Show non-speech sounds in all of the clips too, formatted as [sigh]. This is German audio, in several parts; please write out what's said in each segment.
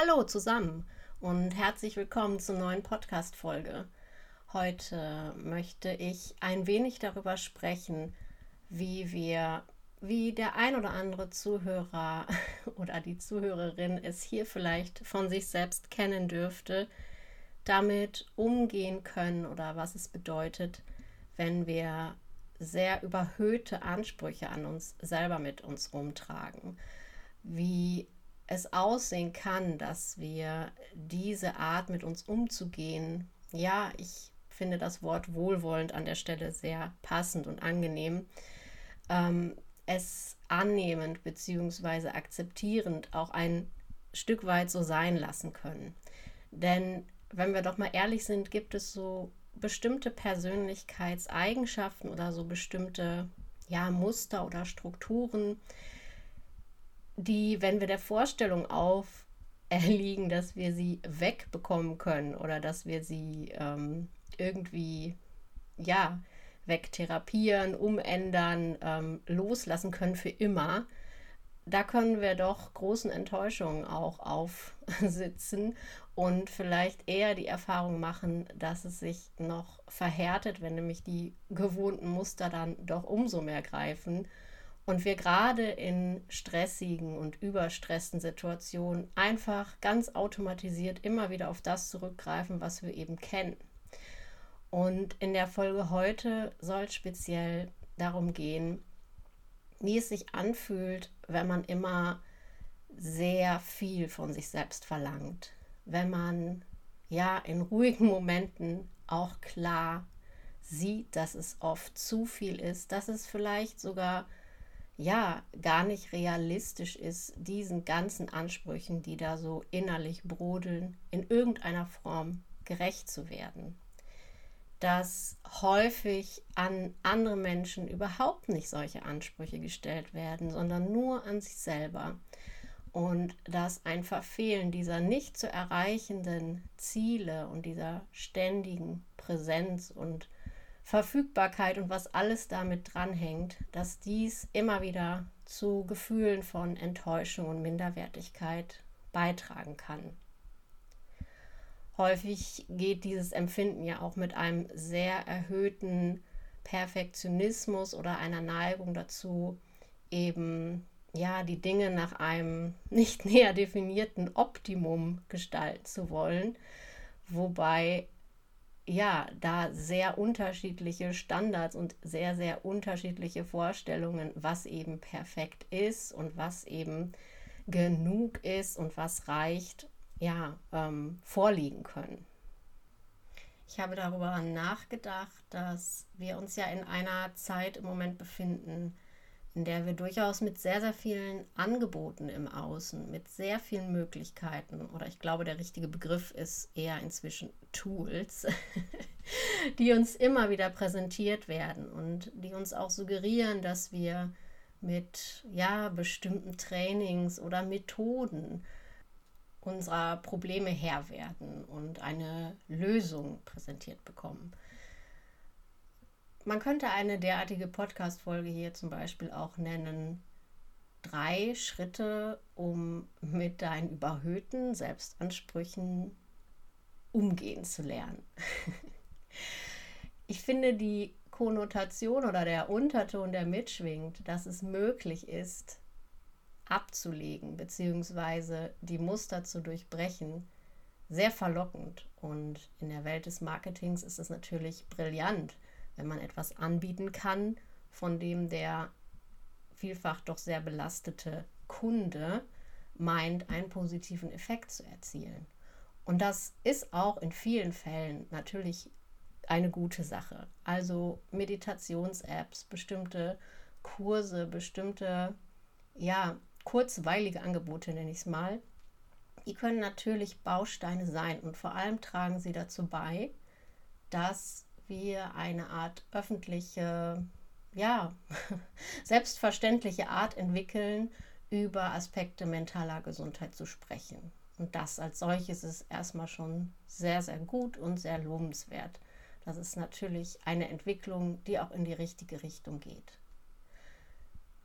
Hallo zusammen und herzlich willkommen zur neuen Podcast-Folge. Heute möchte ich ein wenig darüber sprechen, wie wir, wie der ein oder andere Zuhörer [laughs] oder die Zuhörerin es hier vielleicht von sich selbst kennen dürfte, damit umgehen können oder was es bedeutet, wenn wir sehr überhöhte Ansprüche an uns selber mit uns rumtragen. Wie es aussehen kann, dass wir diese Art mit uns umzugehen, ja, ich finde das Wort wohlwollend an der Stelle sehr passend und angenehm, ähm, es annehmend bzw. akzeptierend auch ein Stück weit so sein lassen können. Denn wenn wir doch mal ehrlich sind, gibt es so bestimmte Persönlichkeitseigenschaften oder so bestimmte ja, Muster oder Strukturen, die, wenn wir der Vorstellung auferliegen, [laughs] dass wir sie wegbekommen können oder dass wir sie ähm, irgendwie, ja, wegtherapieren, umändern, ähm, loslassen können für immer, da können wir doch großen Enttäuschungen auch aufsitzen und vielleicht eher die Erfahrung machen, dass es sich noch verhärtet, wenn nämlich die gewohnten Muster dann doch umso mehr greifen und wir gerade in stressigen und überstressten Situationen einfach ganz automatisiert immer wieder auf das zurückgreifen, was wir eben kennen. Und in der Folge heute soll es speziell darum gehen, wie es sich anfühlt, wenn man immer sehr viel von sich selbst verlangt, wenn man ja in ruhigen Momenten auch klar sieht, dass es oft zu viel ist, dass es vielleicht sogar ja gar nicht realistisch ist, diesen ganzen Ansprüchen, die da so innerlich brodeln, in irgendeiner Form gerecht zu werden. Dass häufig an andere Menschen überhaupt nicht solche Ansprüche gestellt werden, sondern nur an sich selber. Und dass ein Verfehlen dieser nicht zu erreichenden Ziele und dieser ständigen Präsenz und Verfügbarkeit und was alles damit dranhängt, dass dies immer wieder zu Gefühlen von Enttäuschung und Minderwertigkeit beitragen kann. Häufig geht dieses Empfinden ja auch mit einem sehr erhöhten Perfektionismus oder einer Neigung dazu, eben ja die Dinge nach einem [laughs] nicht näher definierten Optimum gestalten zu wollen, wobei ja, da sehr unterschiedliche Standards und sehr, sehr unterschiedliche Vorstellungen, was eben perfekt ist und was eben genug ist und was reicht, ja, ähm, vorliegen können. Ich habe darüber nachgedacht, dass wir uns ja in einer Zeit im Moment befinden, in der wir durchaus mit sehr, sehr vielen Angeboten im Außen, mit sehr vielen Möglichkeiten, oder ich glaube, der richtige Begriff ist eher inzwischen Tools, [laughs] die uns immer wieder präsentiert werden und die uns auch suggerieren, dass wir mit ja, bestimmten Trainings oder Methoden unserer Probleme Herr werden und eine Lösung präsentiert bekommen. Man könnte eine derartige Podcast-Folge hier zum Beispiel auch nennen: Drei Schritte, um mit deinen überhöhten Selbstansprüchen umgehen zu lernen. [laughs] ich finde die Konnotation oder der Unterton, der mitschwingt, dass es möglich ist, abzulegen bzw. die Muster zu durchbrechen, sehr verlockend. Und in der Welt des Marketings ist es natürlich brillant, wenn man etwas anbieten kann, von dem der vielfach doch sehr belastete Kunde meint, einen positiven Effekt zu erzielen. Und das ist auch in vielen Fällen natürlich eine gute Sache. Also Meditations-Apps, bestimmte Kurse, bestimmte, ja, kurzweilige Angebote nenne ich es mal, die können natürlich Bausteine sein und vor allem tragen sie dazu bei, dass wir eine Art öffentliche, ja, [laughs] selbstverständliche Art entwickeln, über Aspekte mentaler Gesundheit zu sprechen. Und das als solches ist erstmal schon sehr, sehr gut und sehr lobenswert. Das ist natürlich eine Entwicklung, die auch in die richtige Richtung geht.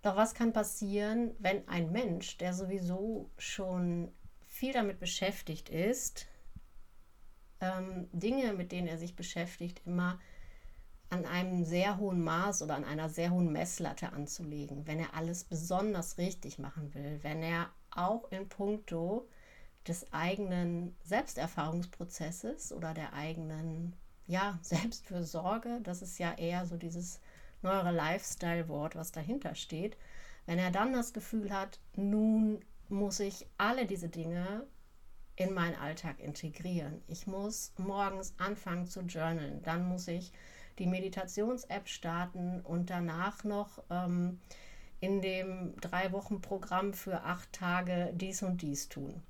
Doch was kann passieren, wenn ein Mensch, der sowieso schon viel damit beschäftigt ist, ähm, Dinge, mit denen er sich beschäftigt, immer an einem sehr hohen Maß oder an einer sehr hohen Messlatte anzulegen, wenn er alles besonders richtig machen will, wenn er auch in puncto des eigenen Selbsterfahrungsprozesses oder der eigenen ja, [laughs] Selbstfürsorge, das ist ja eher so dieses neuere Lifestyle-Wort, was dahinter steht, wenn er dann das Gefühl hat, nun muss ich alle diese Dinge in meinen Alltag integrieren. Ich muss morgens anfangen zu journalen, dann muss ich die Meditations-App starten und danach noch ähm, in dem drei Wochen Programm für acht Tage dies und dies tun.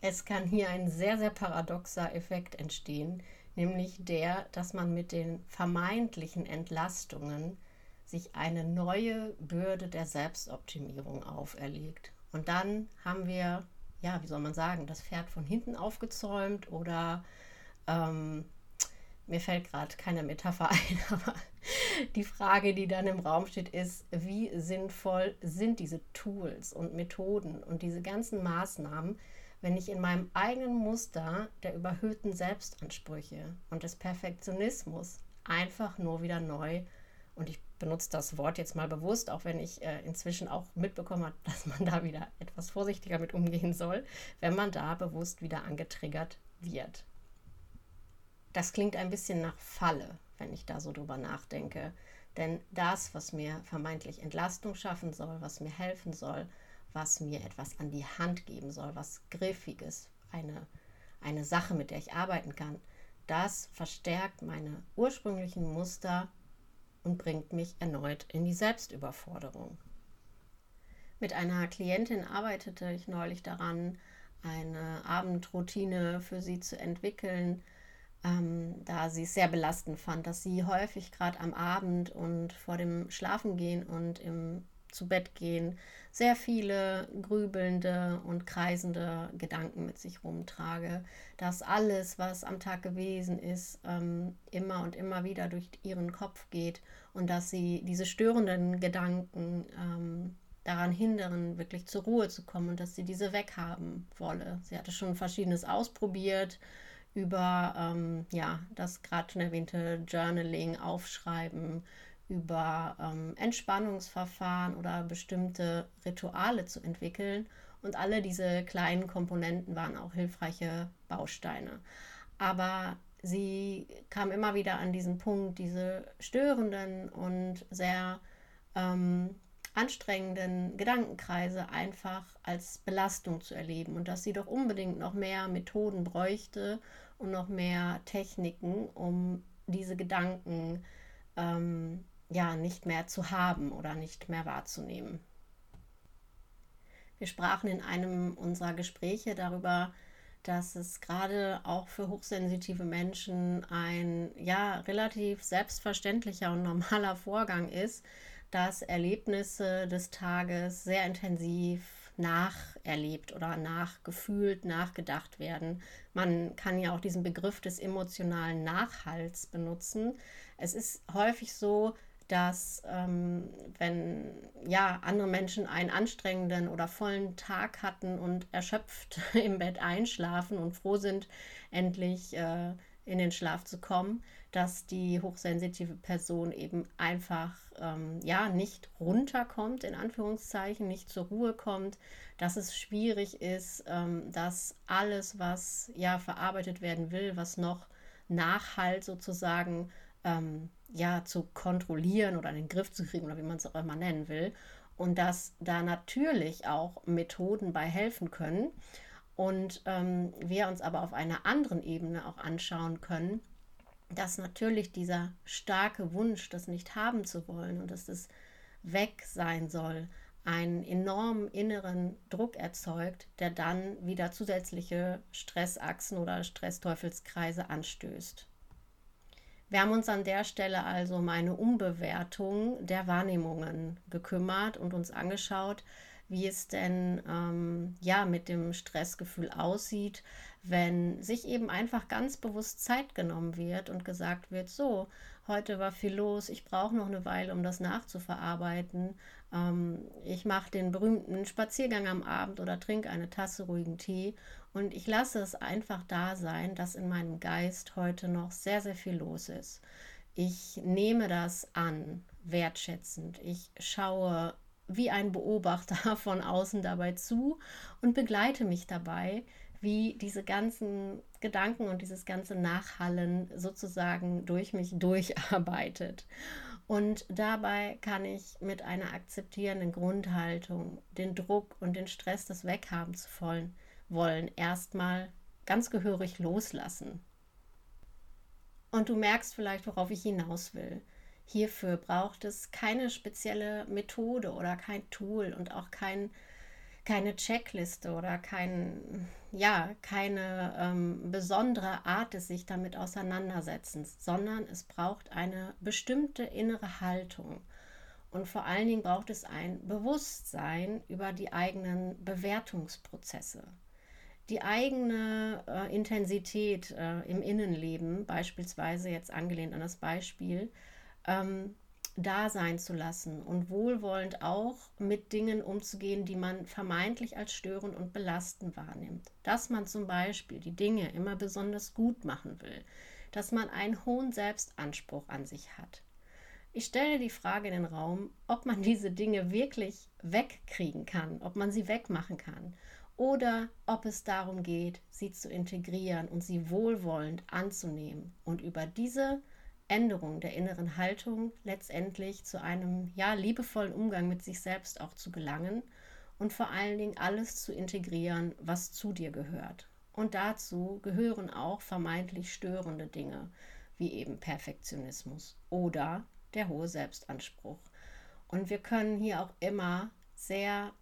Es kann hier ein sehr, sehr paradoxer Effekt entstehen, nämlich der, dass man mit den vermeintlichen Entlastungen sich eine neue Bürde der Selbstoptimierung auferlegt. Und dann haben wir, ja, wie soll man sagen, das Pferd von hinten aufgezäumt oder ähm, mir fällt gerade keine Metapher [laughs] ein, aber die Frage, die dann im Raum steht, ist, wie sinnvoll sind diese Tools und Methoden und diese ganzen Maßnahmen, wenn ich in meinem eigenen Muster der überhöhten Selbstansprüche und des Perfektionismus einfach nur wieder neu, und ich benutze das Wort jetzt mal bewusst, auch wenn ich äh, inzwischen auch mitbekommen habe, [laughs] dass man da wieder etwas vorsichtiger mit umgehen soll, wenn man da bewusst wieder angetriggert wird. Das klingt ein bisschen nach Falle, wenn ich da so drüber nachdenke. Denn das, was mir vermeintlich Entlastung schaffen soll, was mir helfen soll, was mir etwas an die Hand geben soll, was Griffiges, eine, eine Sache, mit der ich arbeiten kann, das verstärkt meine ursprünglichen Muster und bringt mich erneut in die Selbstüberforderung. Mit einer Klientin arbeitete ich neulich daran, eine Abendroutine für sie zu entwickeln, ähm, da sie es sehr belastend fand, dass sie häufig gerade am Abend und vor dem Schlafengehen und im zu Bett gehen sehr viele grübelnde und kreisende Gedanken mit sich rumtrage, dass alles, was am Tag gewesen ist, ähm, immer und immer wieder durch ihren Kopf geht und dass sie diese störenden Gedanken ähm, daran hindern, wirklich zur Ruhe zu kommen und dass sie diese weghaben wolle. Sie hatte schon verschiedenes ausprobiert über ähm, ja, das gerade schon erwähnte Journaling, Aufschreiben, über ähm, Entspannungsverfahren oder bestimmte Rituale zu entwickeln. Und alle diese kleinen Komponenten waren auch hilfreiche Bausteine. Aber sie kam immer wieder an diesen Punkt, diese störenden und sehr ähm, anstrengenden Gedankenkreise einfach als Belastung zu erleben und dass sie doch unbedingt noch mehr Methoden bräuchte und noch mehr Techniken, um diese Gedanken ähm, ja nicht mehr zu haben oder nicht mehr wahrzunehmen. Wir sprachen in einem unserer Gespräche darüber, dass es gerade auch für hochsensitive Menschen ein ja relativ selbstverständlicher und normaler Vorgang ist, dass Erlebnisse des Tages sehr intensiv nacherlebt oder nachgefühlt, nachgedacht werden. Man kann ja auch diesen Begriff des emotionalen Nachhalts benutzen. Es ist häufig so, dass ähm, wenn ja andere Menschen einen anstrengenden oder vollen Tag hatten und erschöpft [laughs] im Bett einschlafen und froh sind, endlich äh, in den Schlaf zu kommen, dass die hochsensitive Person eben einfach ähm, ja nicht runterkommt in Anführungszeichen, nicht zur Ruhe kommt, dass es schwierig ist, ähm, dass alles, was ja verarbeitet werden will, was noch Nachhalt sozusagen ähm, ja zu kontrollieren oder in den Griff zu kriegen oder wie man es auch immer nennen will. Und dass da natürlich auch Methoden bei helfen können. Und ähm, wir uns aber auf einer anderen Ebene auch anschauen können, dass natürlich dieser starke Wunsch, das nicht haben zu wollen und dass das weg sein soll, einen enormen inneren Druck erzeugt, der dann wieder zusätzliche Stressachsen oder Stressteufelskreise anstößt. Wir haben uns an der Stelle also um eine Umbewertung der Wahrnehmungen gekümmert und uns angeschaut, wie es denn ähm, ja mit dem Stressgefühl aussieht, wenn sich eben einfach ganz bewusst Zeit genommen wird und gesagt wird, so, heute war viel los, ich brauche noch eine Weile, um das nachzuverarbeiten. Ähm, ich mache den berühmten Spaziergang am Abend oder trinke eine Tasse ruhigen Tee und ich lasse es einfach da sein, dass in meinem Geist heute noch sehr, sehr viel los ist. Ich nehme das an, wertschätzend. Ich schaue wie ein Beobachter [laughs] von außen dabei zu und begleite mich dabei, wie diese ganzen Gedanken und dieses ganze Nachhallen sozusagen durch mich [laughs] durcharbeitet. Und dabei kann ich mit einer akzeptierenden Grundhaltung den Druck und den Stress, das weghaben zu wollen, wollen erstmal ganz gehörig loslassen. Und du merkst vielleicht, worauf ich hinaus will. Hierfür braucht es keine spezielle Methode oder kein Tool und auch kein keine Checkliste oder kein, ja, keine ähm, besondere Art des sich damit auseinandersetzens, sondern es braucht eine bestimmte innere Haltung. Und vor allen Dingen braucht es ein Bewusstsein über die eigenen Bewertungsprozesse. Die eigene äh, Intensität äh, im Innenleben, beispielsweise jetzt angelehnt an das Beispiel, ähm, da sein zu lassen und wohlwollend auch mit Dingen umzugehen, die man vermeintlich als störend und belastend wahrnimmt. Dass man zum Beispiel die Dinge immer besonders gut machen will, dass man einen hohen Selbstanspruch an sich hat. Ich stelle die Frage in den Raum, ob man [laughs] diese Dinge wirklich wegkriegen kann, ob man sie wegmachen kann oder ob es darum geht, sie zu integrieren und sie wohlwollend anzunehmen und über diese Änderung der inneren Haltung letztendlich zu einem ja liebevollen Umgang mit sich selbst auch zu gelangen und vor allen Dingen alles zu integrieren, was zu dir gehört. Und dazu gehören auch vermeintlich störende Dinge, wie eben Perfektionismus oder der hohe Selbstanspruch. Und wir können hier auch immer sehr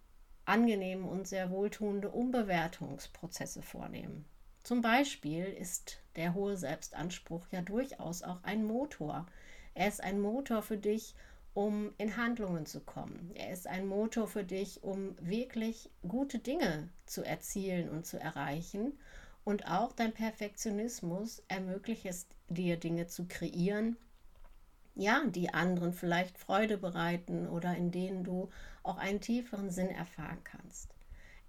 angenehme und sehr wohltuende Umbewertungsprozesse vornehmen. Zum Beispiel ist der hohe Selbstanspruch ja durchaus auch ein Motor. Er ist ein Motor für dich, um in Handlungen zu kommen. Er ist ein Motor für dich, um wirklich gute Dinge zu erzielen und zu erreichen. Und auch dein Perfektionismus ermöglicht es dir, Dinge zu kreieren, ja, die anderen vielleicht Freude bereiten oder in denen du auch einen tieferen Sinn erfahren kannst.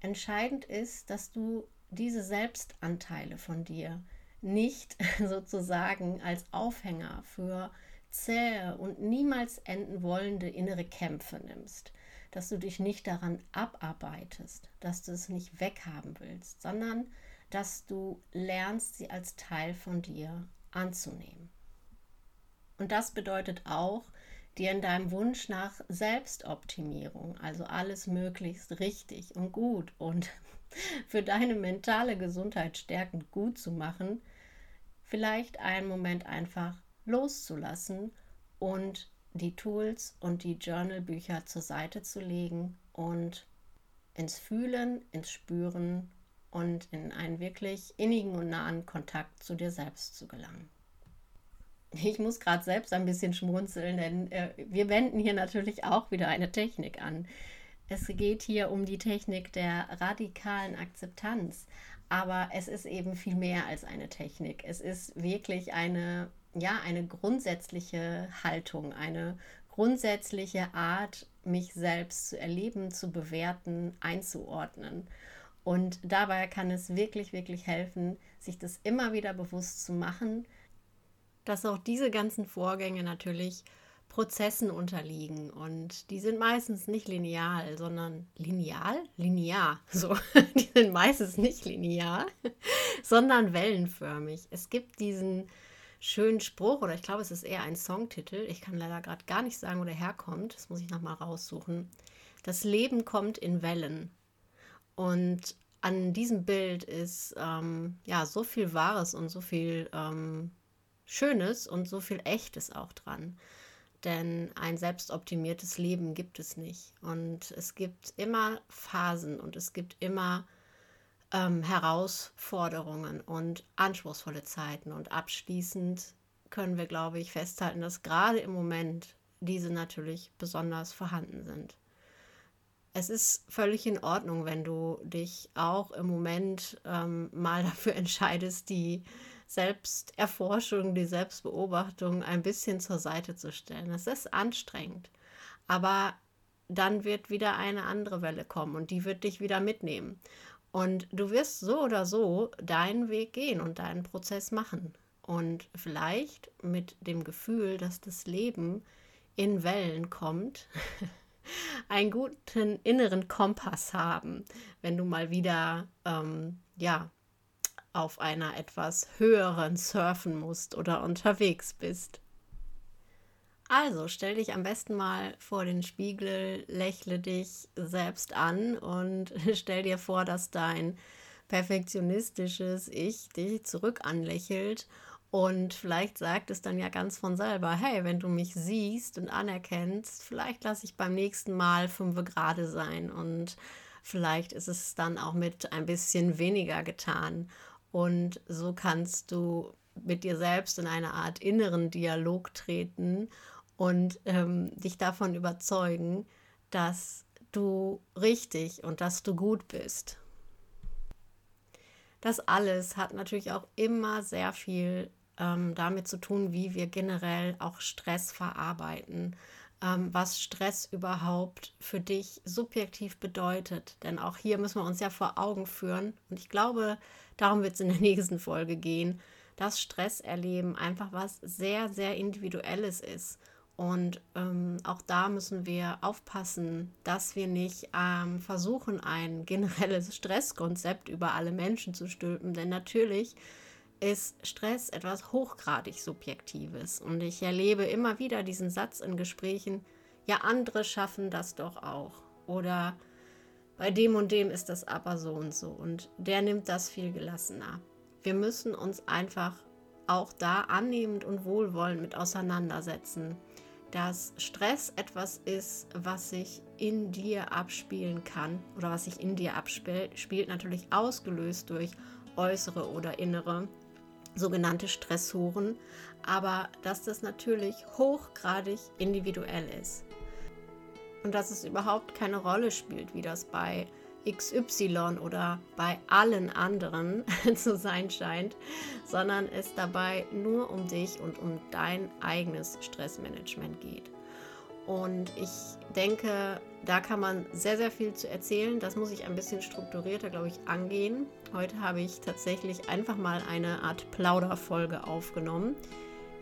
Entscheidend ist, dass du diese Selbstanteile von dir nicht [laughs] sozusagen als Aufhänger für zähe und niemals enden wollende innere Kämpfe nimmst, dass du dich nicht daran abarbeitest, dass du es nicht weghaben willst, sondern dass du lernst, sie als Teil von dir anzunehmen. Und das bedeutet auch, dir in deinem Wunsch nach Selbstoptimierung, also alles möglichst richtig und gut und [laughs] für deine mentale Gesundheit stärkend gut zu machen, vielleicht einen Moment einfach loszulassen und die Tools und die Journalbücher zur Seite zu legen und ins Fühlen, ins Spüren und in einen wirklich innigen und nahen Kontakt zu dir selbst zu gelangen. Ich muss gerade selbst ein bisschen schmunzeln, denn äh, wir wenden hier natürlich auch wieder eine Technik an. Es geht hier um die Technik der radikalen Akzeptanz, aber es ist eben viel mehr als eine Technik. Es ist wirklich eine, ja, eine grundsätzliche Haltung, eine grundsätzliche Art, mich selbst zu erleben, zu bewerten, einzuordnen. Und dabei kann es wirklich, wirklich helfen, sich das immer wieder bewusst zu machen, dass auch diese ganzen Vorgänge natürlich Prozessen unterliegen und die sind meistens nicht lineal, sondern lineal? Linear. [laughs] So, die sind meistens nicht linear, [laughs] sondern wellenförmig. Es gibt diesen schönen Spruch oder ich glaube, es ist eher ein Songtitel. Ich kann leider gerade gar nicht sagen, wo der herkommt. Das muss ich nochmal raussuchen. Das Leben kommt in Wellen. Und an diesem Bild ist ähm, ja so viel Wahres und so viel ähm, Schönes und so viel Echtes auch dran Denn ein selbstoptimiertes Leben gibt es nicht. Und es gibt immer Phasen und es gibt immer ähm, Herausforderungen und anspruchsvolle Zeiten. Und abschließend können wir, glaube ich, festhalten, dass gerade im Moment diese natürlich besonders vorhanden sind. Es ist völlig in Ordnung, wenn du dich auch im Moment ähm, mal [laughs] dafür entscheidest, die Selbsterforschung, die Selbstbeobachtung ein bisschen zur Seite zu stellen. Es ist anstrengend, aber dann wird wieder eine andere Welle kommen und die wird dich wieder mitnehmen. Und du wirst so oder so deinen Weg gehen und deinen Prozess machen. Und vielleicht mit dem Gefühl, dass das Leben in Wellen kommt, [laughs] einen guten inneren Kompass haben, wenn du mal wieder ähm, ja auf einer etwas höheren surfen musst oder unterwegs bist. Also stell dich am besten mal vor den Spiegel, lächle dich selbst an und [laughs] stell dir vor, dass dein perfektionistisches Ich dich zurück anlächelt und vielleicht sagt es dann ja ganz von selber, hey, wenn du mich siehst und anerkennst, vielleicht lasse ich beim nächsten Mal fünf Grade sein und vielleicht ist es dann auch mit ein bisschen weniger getan. Und so kannst du mit dir selbst in eine Art inneren Dialog treten und ähm, dich davon überzeugen, dass du richtig und dass du gut bist. Das alles hat natürlich auch immer sehr viel ähm, damit zu tun, wie wir generell auch Stress verarbeiten, was Stress überhaupt für dich subjektiv bedeutet. Denn auch hier müssen wir uns ja vor Augen führen. Und ich glaube, darum wird es in der [laughs] nächsten Folge gehen, dass Stresserleben einfach was sehr, sehr Individuelles ist. Und ähm, auch da müssen wir aufpassen, dass wir nicht ähm, versuchen, ein generelles Stresskonzept über alle Menschen zu stülpen. Denn natürlich ist Stress etwas hochgradig Subjektives. Und ich erlebe immer wieder diesen Satz in Gesprächen, ja, andere schaffen das doch auch. Oder bei dem und dem ist das aber so und so. Und der nimmt das viel gelassener. Wir müssen uns einfach auch da annehmend und wohlwollend mit auseinandersetzen, dass Stress etwas ist, was sich in dir abspielen kann oder was sich in dir abspielt, spielt natürlich ausgelöst durch äußere oder innere sogenannte Stressoren, aber dass das natürlich hochgradig individuell ist. Und dass es überhaupt keine Rolle spielt, wie das bei XY oder bei allen anderen [laughs] zu sein scheint, sondern es dabei nur um dich und um dein eigenes Stressmanagement geht. Und ich denke, da kann man sehr, sehr viel zu erzählen. Das muss ich ein bisschen strukturierter, glaube ich, angehen. Heute habe ich tatsächlich einfach mal eine Art Plauderfolge aufgenommen,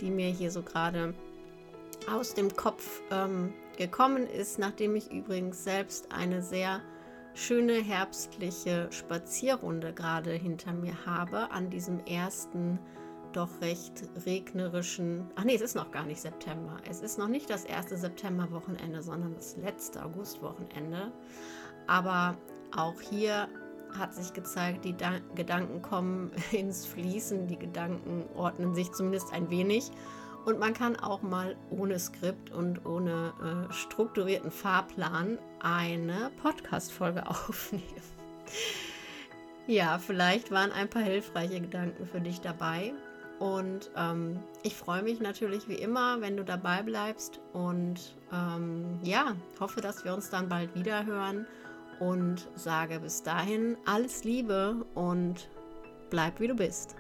die mir hier so gerade aus dem Kopf ähm, gekommen ist, nachdem ich übrigens selbst eine sehr schöne herbstliche Spazierrunde gerade hinter mir habe an diesem ersten doch recht regnerischen. Ach nee, es ist noch gar nicht September. Es ist noch nicht das erste Septemberwochenende, sondern das letzte Augustwochenende. Aber auch hier hat sich gezeigt, die da Gedanken kommen [laughs] ins Fließen, die Gedanken ordnen sich zumindest ein wenig. Und man kann auch mal ohne Skript und ohne äh, strukturierten Fahrplan eine Podcast-Folge [laughs] aufnehmen. ja, vielleicht waren ein paar hilfreiche Gedanken für dich dabei. Und ähm, ich freue mich natürlich wie immer, wenn du dabei bleibst. Und ähm, ja, hoffe, dass wir uns dann bald wieder hören. Und sage bis dahin alles Liebe und bleib wie du bist.